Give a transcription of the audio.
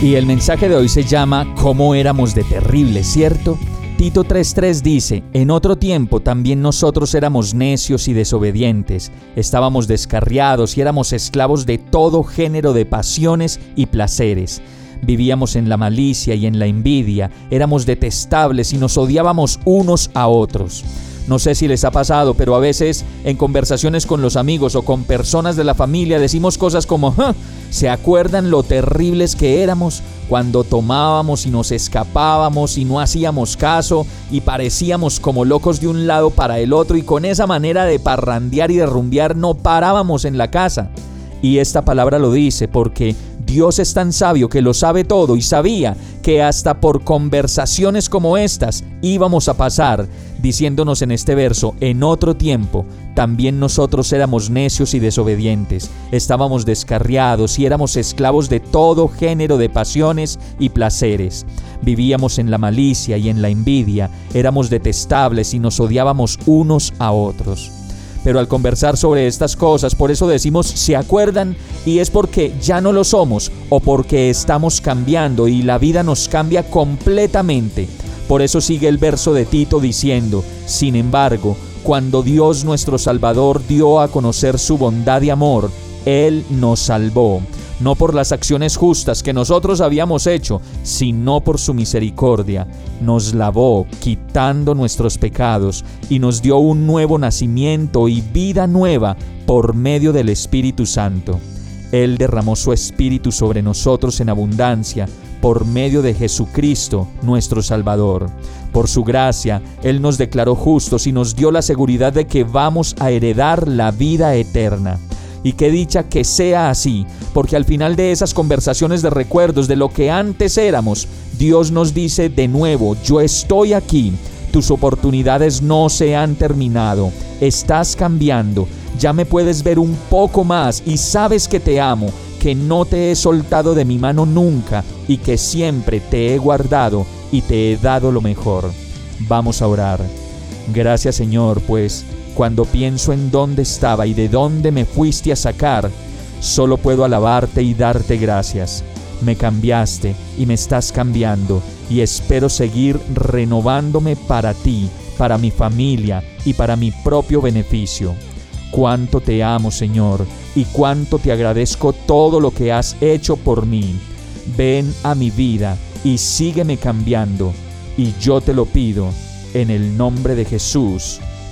Y el mensaje de hoy se llama ¿Cómo éramos de terribles, cierto? Tito 3:3 dice, En otro tiempo también nosotros éramos necios y desobedientes, estábamos descarriados y éramos esclavos de todo género de pasiones y placeres. Vivíamos en la malicia y en la envidia, éramos detestables y nos odiábamos unos a otros. No sé si les ha pasado, pero a veces en conversaciones con los amigos o con personas de la familia decimos cosas como, ¿se acuerdan lo terribles que éramos cuando tomábamos y nos escapábamos y no hacíamos caso y parecíamos como locos de un lado para el otro y con esa manera de parrandear y de rumbear no parábamos en la casa? Y esta palabra lo dice porque Dios es tan sabio que lo sabe todo y sabía que hasta por conversaciones como estas íbamos a pasar, diciéndonos en este verso, en otro tiempo, también nosotros éramos necios y desobedientes, estábamos descarriados y éramos esclavos de todo género de pasiones y placeres. Vivíamos en la malicia y en la envidia, éramos detestables y nos odiábamos unos a otros pero al conversar sobre estas cosas, por eso decimos se acuerdan y es porque ya no lo somos o porque estamos cambiando y la vida nos cambia completamente. Por eso sigue el verso de Tito diciendo, sin embargo, cuando Dios nuestro Salvador dio a conocer su bondad y amor, Él nos salvó no por las acciones justas que nosotros habíamos hecho, sino por su misericordia. Nos lavó, quitando nuestros pecados, y nos dio un nuevo nacimiento y vida nueva por medio del Espíritu Santo. Él derramó su Espíritu sobre nosotros en abundancia, por medio de Jesucristo, nuestro Salvador. Por su gracia, Él nos declaró justos y nos dio la seguridad de que vamos a heredar la vida eterna. Y qué dicha que sea así, porque al final de esas conversaciones de recuerdos de lo que antes éramos, Dios nos dice de nuevo, yo estoy aquí, tus oportunidades no se han terminado, estás cambiando, ya me puedes ver un poco más y sabes que te amo, que no te he soltado de mi mano nunca y que siempre te he guardado y te he dado lo mejor. Vamos a orar. Gracias Señor, pues cuando pienso en dónde estaba y de dónde me fuiste a sacar, solo puedo alabarte y darte gracias. Me cambiaste y me estás cambiando y espero seguir renovándome para ti, para mi familia y para mi propio beneficio. Cuánto te amo, Señor, y cuánto te agradezco todo lo que has hecho por mí. Ven a mi vida y sígueme cambiando, y yo te lo pido en el nombre de Jesús.